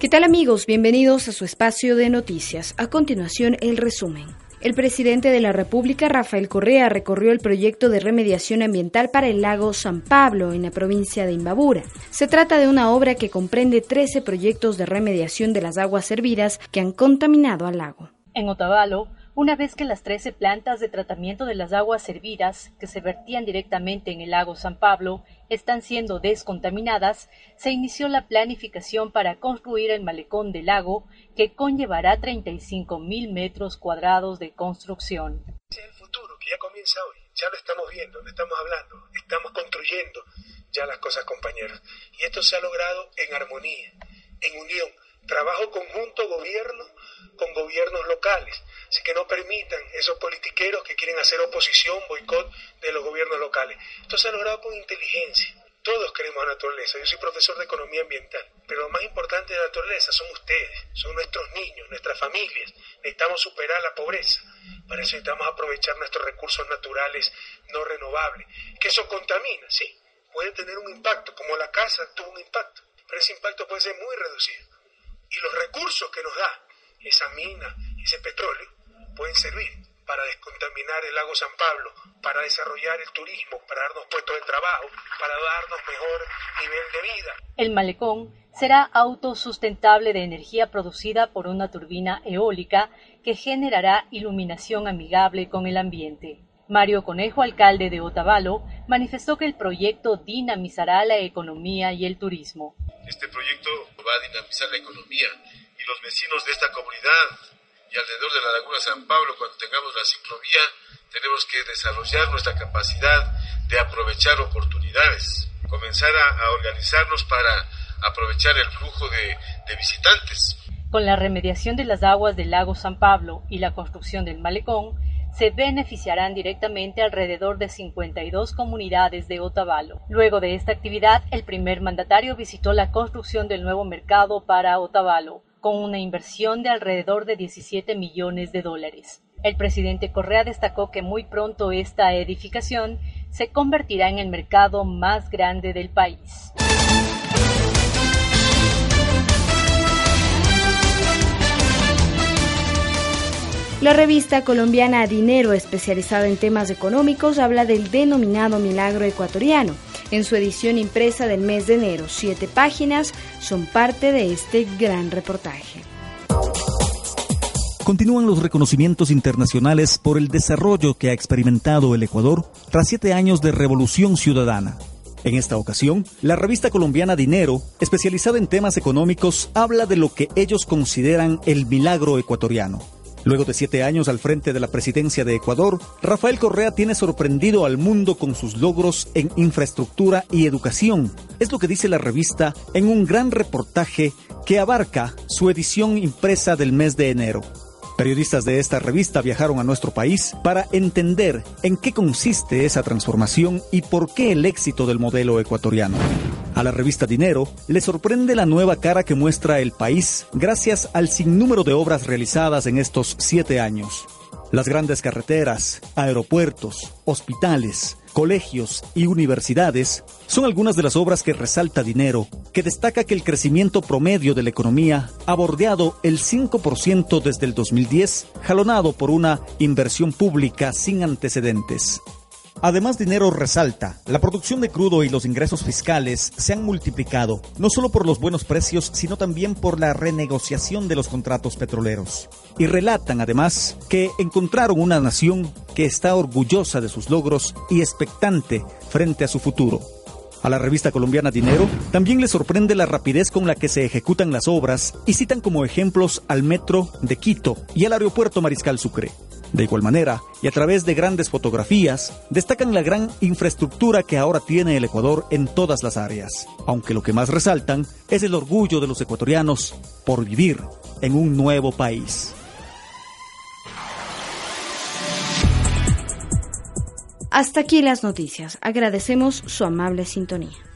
¿Qué tal amigos? Bienvenidos a su espacio de noticias. A continuación, el resumen. El presidente de la República, Rafael Correa, recorrió el proyecto de remediación ambiental para el lago San Pablo, en la provincia de Imbabura. Se trata de una obra que comprende 13 proyectos de remediación de las aguas servidas que han contaminado al lago. En Otavalo, una vez que las 13 plantas de tratamiento de las aguas servidas, que se vertían directamente en el lago San Pablo, están siendo descontaminadas, se inició la planificación para construir el malecón del lago, que conllevará 35.000 metros cuadrados de construcción. Es el futuro que ya comienza hoy, ya lo estamos viendo, lo estamos hablando, estamos construyendo ya las cosas, compañeros. Y esto se ha logrado en armonía, en unión, trabajo conjunto gobierno con gobiernos locales. Así que no permitan esos politiqueros que quieren hacer oposición, boicot de los gobiernos locales. Esto se ha logrado con inteligencia. Todos queremos la naturaleza. Yo soy profesor de economía ambiental. Pero lo más importante de la naturaleza son ustedes, son nuestros niños, nuestras familias. Necesitamos superar la pobreza. Para eso necesitamos aprovechar nuestros recursos naturales no renovables. Que eso contamina, sí. Puede tener un impacto, como la casa tuvo un impacto. Pero ese impacto puede ser muy reducido. Y los recursos que nos da esa mina, ese petróleo, pueden servir para descontaminar el lago San Pablo, para desarrollar el turismo, para darnos puestos de trabajo, para darnos mejor nivel de vida. El malecón será autosustentable de energía producida por una turbina eólica que generará iluminación amigable con el ambiente. Mario Conejo, alcalde de Otavalo, manifestó que el proyecto dinamizará la economía y el turismo. Este proyecto va a dinamizar la economía y los vecinos de esta comunidad y alrededor de la Laguna San Pablo, cuando tengamos la ciclovía, tenemos que desarrollar nuestra capacidad de aprovechar oportunidades, comenzar a, organizarnos para aprovechar el flujo de, de visitantes. Con la remediación de las aguas del lago San Pablo y la construcción del malecón, se beneficiarán directamente alrededor de 52 comunidades de Otavalo. Luego de esta actividad, el primer mandatario visitó la construcción del nuevo mercado para Otavalo, con una inversión de alrededor de 17 millones de dólares. El presidente Correa destacó que muy pronto esta edificación se convertirá en el mercado más grande del país. La revista colombiana Dinero, especializada en temas económicos, habla del denominado milagro ecuatoriano. En su edición impresa del mes de enero, siete páginas son parte de este gran reportaje. Continúan los reconocimientos internacionales por el desarrollo que ha experimentado el Ecuador tras siete años de revolución ciudadana. En esta ocasión, la revista colombiana Dinero, especializada en temas económicos, habla de lo que ellos consideran el milagro ecuatoriano Luego de siete años al frente de la presidencia de Ecuador, Rafael Correa tiene sorprendido al mundo con sus logros en infraestructura y educación. Es lo que dice la revista en un gran reportaje que abarca su edición impresa del mes de enero. Periodistas de esta revista viajaron a nuestro país para entender en qué consiste esa transformación y por qué el éxito del modelo ecuatoriano. A la revista Dinero le sorprende la nueva cara que muestra el país gracias al sinnúmero de obras realizadas en estos siete años. Las grandes carreteras, aeropuertos, hospitales, colegios y universidades son algunas de las obras que resalta Dinero, que destaca que el crecimiento promedio de la economía ha bordeado el 5% desde el 2010, jalonado por una inversión pública sin antecedentes. Además, Dinero resalta, la producción de crudo y los ingresos fiscales se han multiplicado, no solo por los buenos precios, sino también por la renegociación de los contratos petroleros. Y relatan además que encontraron una nación que está orgullosa de sus logros y expectante frente a su futuro. A la revista colombiana Dinero también le sorprende la rapidez con la que se ejecutan las obras y citan como ejemplos al metro de Quito y al aeropuerto Mariscal Sucre. De igual manera, y a través de grandes fotografías, destacan la gran infraestructura que ahora tiene el Ecuador en todas las áreas, aunque lo que más resaltan es el orgullo de los ecuatorianos por vivir en un nuevo país. Hasta aquí las noticias. Agradecemos su amable sintonía.